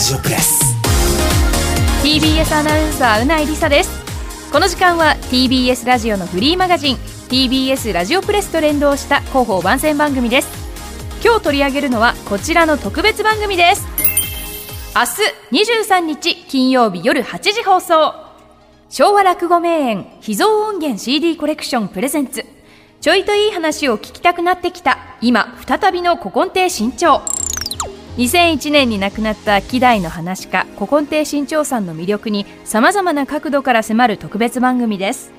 ジオプレス。TBS アナウンサーうないりさです。この時間は TBS ラジオのフリーマガジン TBS ラジオプレスと連動した広報番宣番組です。今日取り上げるのはこちらの特別番組です。明日23日金曜日夜8時放送。昭和落語名演秘蔵音源 CD コレクションプレゼンツ。ちょいといい話を聞きたくなってきた今再びの古今亭新潮。2001年に亡くなった希代の話家古今亭新潮さんの魅力にさまざまな角度から迫る特別番組です。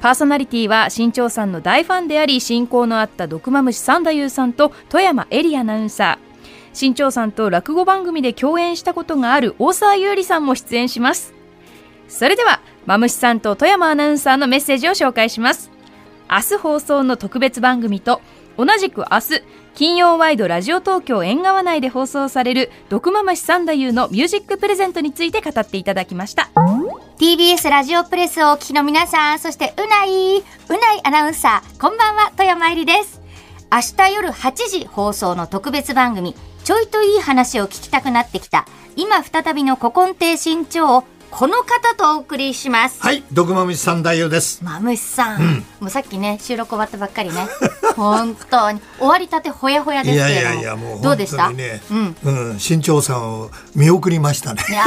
パーソナリティは新潮さんの大ファンであり親交のあった毒マムシ三太夫さんと富山エリアナウンサー。新潮さんと落語番組で共演したことがある大沢優里さんも出演します。それではマムシさんと富山アナウンサーのメッセージを紹介します。明日放送の特別番組と同じく明日金曜ワイドラジオ東京縁側内で放送される毒ママシサンダユーのミュージックプレゼントについて語っていただきました。TBS ラジオプレスをお聞きの皆さんそしてうないうないアナウンサーこんばんは富山えりです。明日夜8時放送の特別番組ちょいといい話を聞きたくなってきた今再びの古今亭新潮をこの方とお送りします。はい、毒まむしさん大夫です。まむしさん、もうさっきね、収録終わったばっかりね。本当に。終わりたてほやほやでいすけれども。やいやいや、もうどうでした？うん。うん、新潮さんを見送りましたね。いや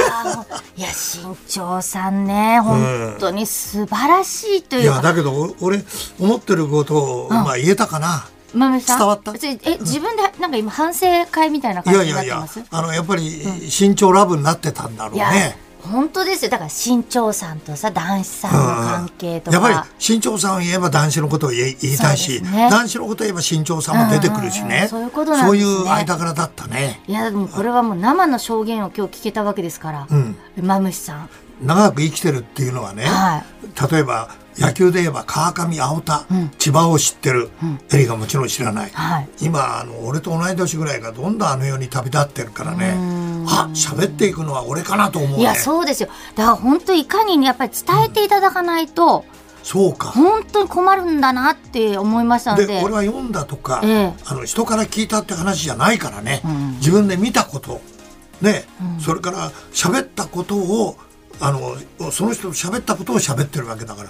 いや、新潮さんね、本当に素晴らしいといや、いうか。だけど、お俺、思ってることを、まあ、言えたかな。まむしさん？伝わった？え、自分で、なんか今反省会みたいない感じにやいやいやなってます、あの、やっぱり、新潮ラブになってたんだろういやね。本当ですよ。だから新潮さんとさ、男子さんの関係とか。やっぱり新潮さんを言えば男子のことを言いたいし、ね男子のことを言えば新潮さんも出てくるしうんうんね、うんそういうことなんねそういう間柄だったねいや、でもこれはもう生の証言を今日聞けたわけですから。うんまむしさん。長く生きてるっていうのはね、は例えば野球で言えば川上青田、千葉を知ってる、エリがもちろん知らない、はい。今あの俺と同い年ぐらいがどんどんあの世に旅立ってるからね。あ喋っていくのは俺かなと思うね。いや、そうですよ。だから本当いかにねやっぱり伝えていただかないと、そうか。本当に困るんだなって思いましたので。で俺は読んだとか、ええ。あの人から聞いたって話じゃないからね、自分で見たこと。ね、それから喋ったことをあのその人と喋ったことを喋ってるわけだから、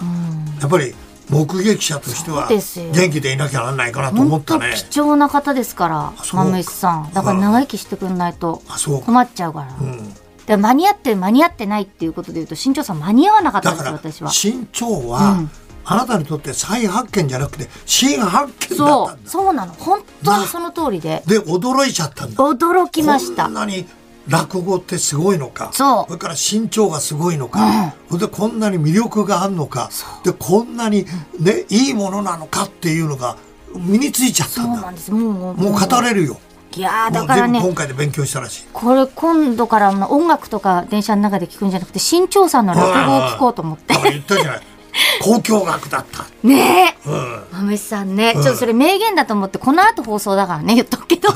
やっぱり目撃者としては元気でいなきゃなんないかなと思ったね。貴重な方ですから、そうまむしさん。だから長生きしてくんないと困っちゃうから。うんで間に合ってる間に合ってないっていうことで言うと、新潮さん間に合わなかったんですよ、私は。身長は、うんあなたにとって再発見じゃなくて新発見だそう、ったんだ。そうなの。本当にその通りで。で驚いちゃったんだ。驚きましたこん。なに落語ってすごいのか。そう。れから身長がすごいのか、それでこんなに魅力があるのか。でこんなに、ね、いいものなのかっていうのが身についちゃっただ。そうんなんです。もう、もう語れるよ、いやだからね。今回で勉強したらしい。これ今度からの音楽とか電車の中で聞くんじゃなくて新潮さんの落語を聞こうと思って。だから言ったじゃない。交響楽だった、ね。えうん、まむしさんね、ちょっとそれ名言だと思ってこの後放送だからね言っとくけど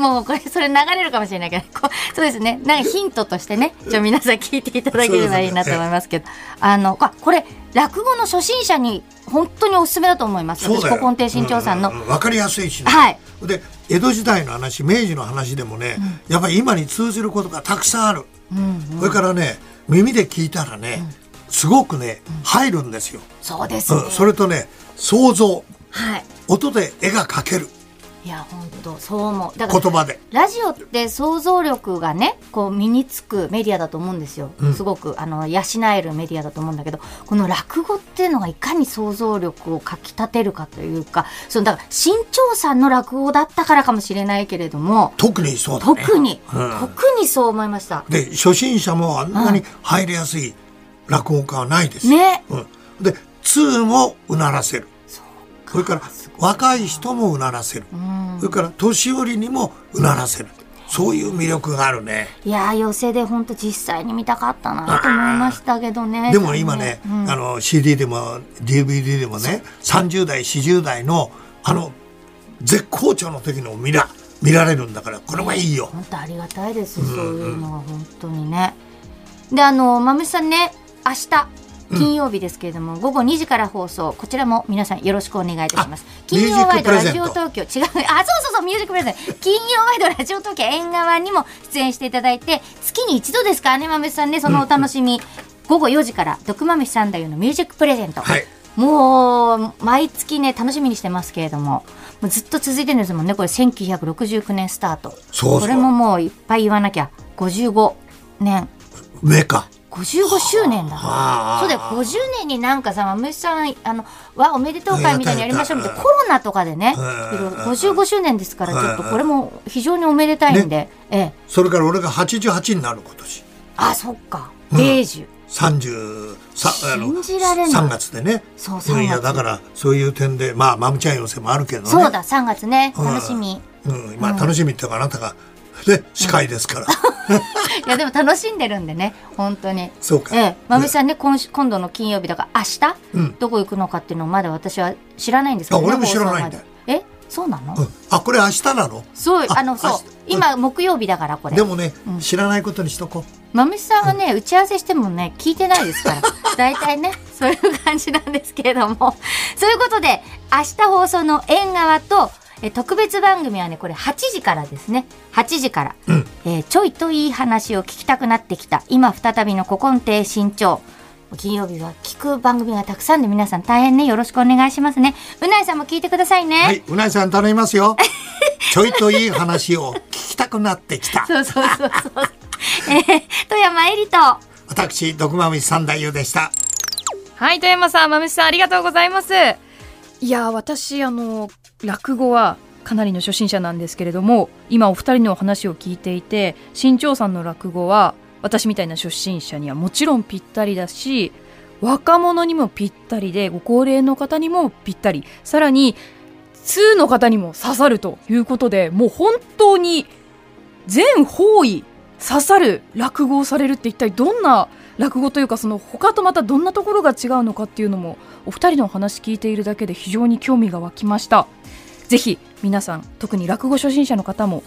もうこれそれ流れるかもしれないけどそうですね。なんかヒントとしてねちょ皆さん聞いていただければいいなと思いますけど。あのあこれ落語の初心者に本当におすすめだと思います。私そうだよ。古今亭新潮さんの、うう分かりやすいしね、はい。で江戸時代の話明治の話でもね、やっぱり今に通じることがたくさんある、それからね耳で聞いたらね、すごくね入るんですよ、そうですね、うん、それとね想像。はい。音で絵が描けるいや本当そう思う。だから言葉で。ラジオって想像力がねこう身につくメディアだと思うんですよ、すごくあの養えるメディアだと思うんだけどこの落語っていうのがいかに想像力をかきたてるかというかそのだから新潮さんの落語だったからかもしれないけれども特にそうだね。特に、うん。特にそう思いました。で初心者もあんなに入りやすい落語家はないです。よ、ね。うん、で通もうならせるそれから若い人もうならせる、それから年寄りにもうならせる。そういう魅力があるね。いやー寄席で本当実際に見たかったなと思いましたけどね。でも今ね、うん。あの CD でも DVD でもね30代40代のあの絶好調の時の見ら見られるんだからこれはいいよ。本当ありがたいです、そういうのは本当にね。であのまさんね明日金曜日ですけれども、午後2時から放送。こちらも皆さんよろしくお願いいたします。あ金曜ワイドラジオ東京。違う。あそうそうそうミュージックプレゼント。金曜ワイドラジオ東京縁側にも出演していただいて月に一度ですからね豆さんね。そのお楽しみ、午後4時から毒豆さんだよのミュージックプレゼント、はい。もう毎月ね楽しみにしてますけれども。もうずっと続いてるんですもんね。これ1969年スタート。そうそう。これももういっぱい言わなきゃ。55年。上か55周年だ。はあそうだよ。50年になんかさまむしさんあのわおめでとう会みたいにやりましょうみたいなうんコロナとかでねいうんろいろ55周年ですからちょっとこれも非常におめでたいんで、ええ。それから俺が88になる今年。あそっか。うん。米寿、30さあの信じられない。3月でね。そういやいや3月。だからそういう点でまあマムちゃん寄せもあるけどね。そうだ3月ね。うん。楽しみ、うん、まあ楽しみっていうかあなたがね司会ですから、いやでも楽しんでるんでね本当に。そうか。ええ、まむしさんね今週今度の金曜日だから明日、うん。どこ行くのかっていうのをまだ私は知らないんですけど、あ俺も知らないんだ。え？そうなの、うん。あこれ明日なの？そうああのそう。今木曜日だからこれ。でもね、うん。知らないことにしとこまむしさんはね、打ち合わせしてもね、聞いてないですから。大体ね、そういう感じなんですけれども。そういうことで、明日放送の縁側と、え特別番組はね、これ8時からですね。8時から。うんえーちょいといい話を聞きたくなってきた。今再びの古今亭新潮。金曜日は聞く番組がたくさんで皆さん大変ね、よろしくお願いしますね。うないさんも聞いてくださいね。うはいうないさん頼みますよ ちょいといい話を聞きたくなってきたそうそうそうそう。えー、富山えりと、私毒まみ三太夫でしたはい、富山さん、まむしさん、ありがとうございます。いやー、私、あの、落語は、かなりの初心者なんですけれども、今お二人のお話を聞いていて、新潮さんの落語は、私みたいな初心者にはもちろんぴったりだし、若者にもぴったりで、ご高齢の方にもぴったり、さらに、通の方にも刺さるということで、もう本当に、全方位刺さる落語をされるって一体どんな落語というかその他とまたどんなところが違うのかっていうのもお二人のお話聞いているだけで非常に興味が湧きました。ぜひ皆さん特に落語初心者の方も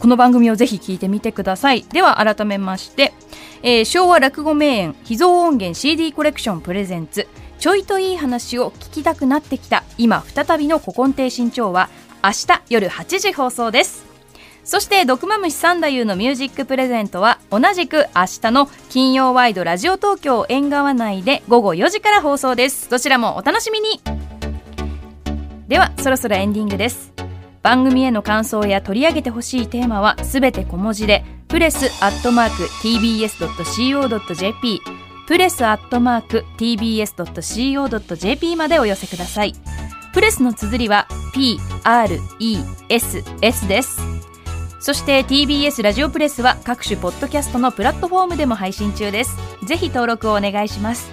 この番組をぜひ聞いてみてください。では改めまして、えー昭和落語名演秘蔵音源 CD コレクションプレゼンツちょいといい話を聞きたくなってきた今再びの古今亭新潮は明日夜8時放送です。そして、毒まむし三太夫のミュージックプレゼントは、同じく明日の金曜ワイドラジオ東京縁側内で午後4時から放送です。どちらもお楽しみにでは、そろそろエンディングです。番組への感想や取り上げてほしいテーマはすべて小文字で、プレスアットマーク tbs.co.jp プレスアットマーク tbs.co.jp までお寄せください。プレスの綴りは p-r-e-s-s です。そして TBS ラジオプレスは各種ポッドキャストのプラットフォームでも配信中です。ぜひ登録をお願いします。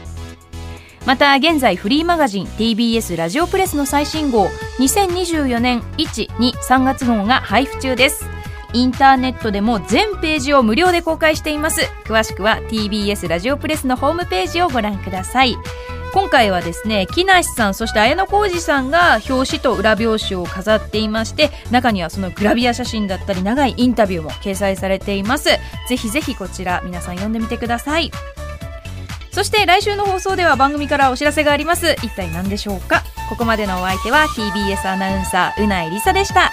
また現在フリーマガジン TBS ラジオプレスの最新号2024年1、2、3月号が配布中です。インターネットでも全ページを無料で公開しています。詳しくは TBS ラジオプレスのホームページをご覧ください。今回はですね木梨さんそして綾小路さんが表紙と裏表紙を飾っていまして中にはそのグラビア写真だったり長いインタビューも掲載されています。ぜひぜひこちら皆さん読んでみてください。そして来週の放送では番組からお知らせがあります。一体何でしょうか？ここまでのお相手は TBS アナウンサーうないりさでした。